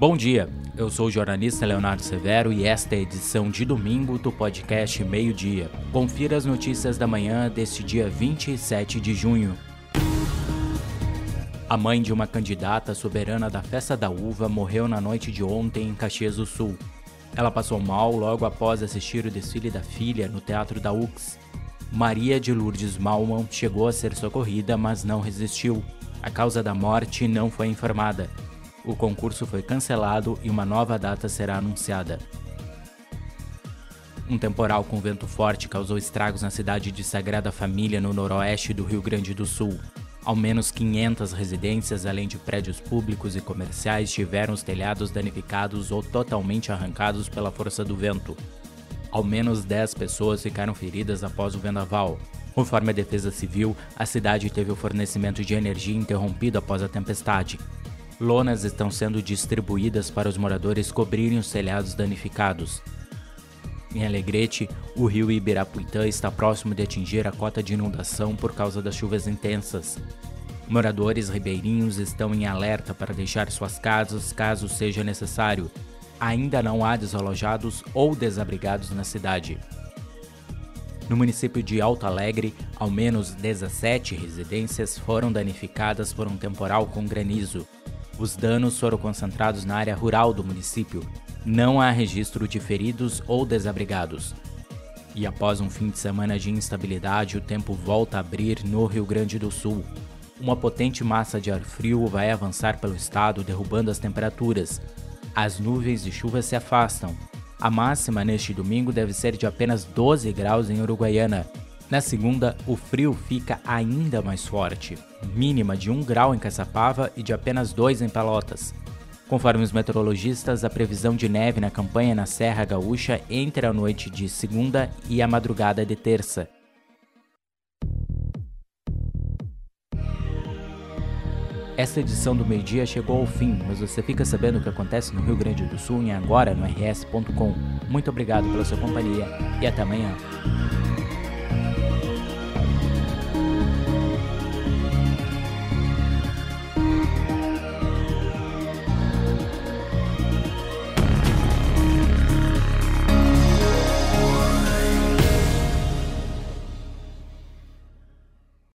Bom dia, eu sou o jornalista Leonardo Severo e esta é a edição de domingo do podcast Meio Dia. Confira as notícias da manhã deste dia 27 de junho. A mãe de uma candidata soberana da Festa da Uva morreu na noite de ontem em Caxias do Sul. Ela passou mal logo após assistir o desfile da filha no Teatro da UX. Maria de Lourdes Malman chegou a ser socorrida, mas não resistiu. A causa da morte não foi informada. O concurso foi cancelado e uma nova data será anunciada. Um temporal com vento forte causou estragos na cidade de Sagrada Família, no noroeste do Rio Grande do Sul. Ao menos 500 residências, além de prédios públicos e comerciais, tiveram os telhados danificados ou totalmente arrancados pela força do vento. Ao menos 10 pessoas ficaram feridas após o vendaval. Conforme a Defesa Civil, a cidade teve o fornecimento de energia interrompido após a tempestade. Lonas estão sendo distribuídas para os moradores cobrirem os telhados danificados. Em Alegrete, o rio Ibirapuitã está próximo de atingir a cota de inundação por causa das chuvas intensas. Moradores ribeirinhos estão em alerta para deixar suas casas caso seja necessário. Ainda não há desalojados ou desabrigados na cidade. No município de Alto Alegre, ao menos 17 residências foram danificadas por um temporal com granizo. Os danos foram concentrados na área rural do município. Não há registro de feridos ou desabrigados. E após um fim de semana de instabilidade, o tempo volta a abrir no Rio Grande do Sul. Uma potente massa de ar frio vai avançar pelo estado, derrubando as temperaturas. As nuvens de chuva se afastam. A máxima neste domingo deve ser de apenas 12 graus em Uruguaiana, na segunda, o frio fica ainda mais forte, mínima de 1 grau em Caçapava e de apenas 2 em Pelotas. Conforme os meteorologistas, a previsão de neve na campanha na Serra Gaúcha entre a noite de segunda e a madrugada de terça. Esta edição do meio-dia chegou ao fim, mas você fica sabendo o que acontece no Rio Grande do Sul em agora no rs.com. Muito obrigado pela sua companhia e até amanhã.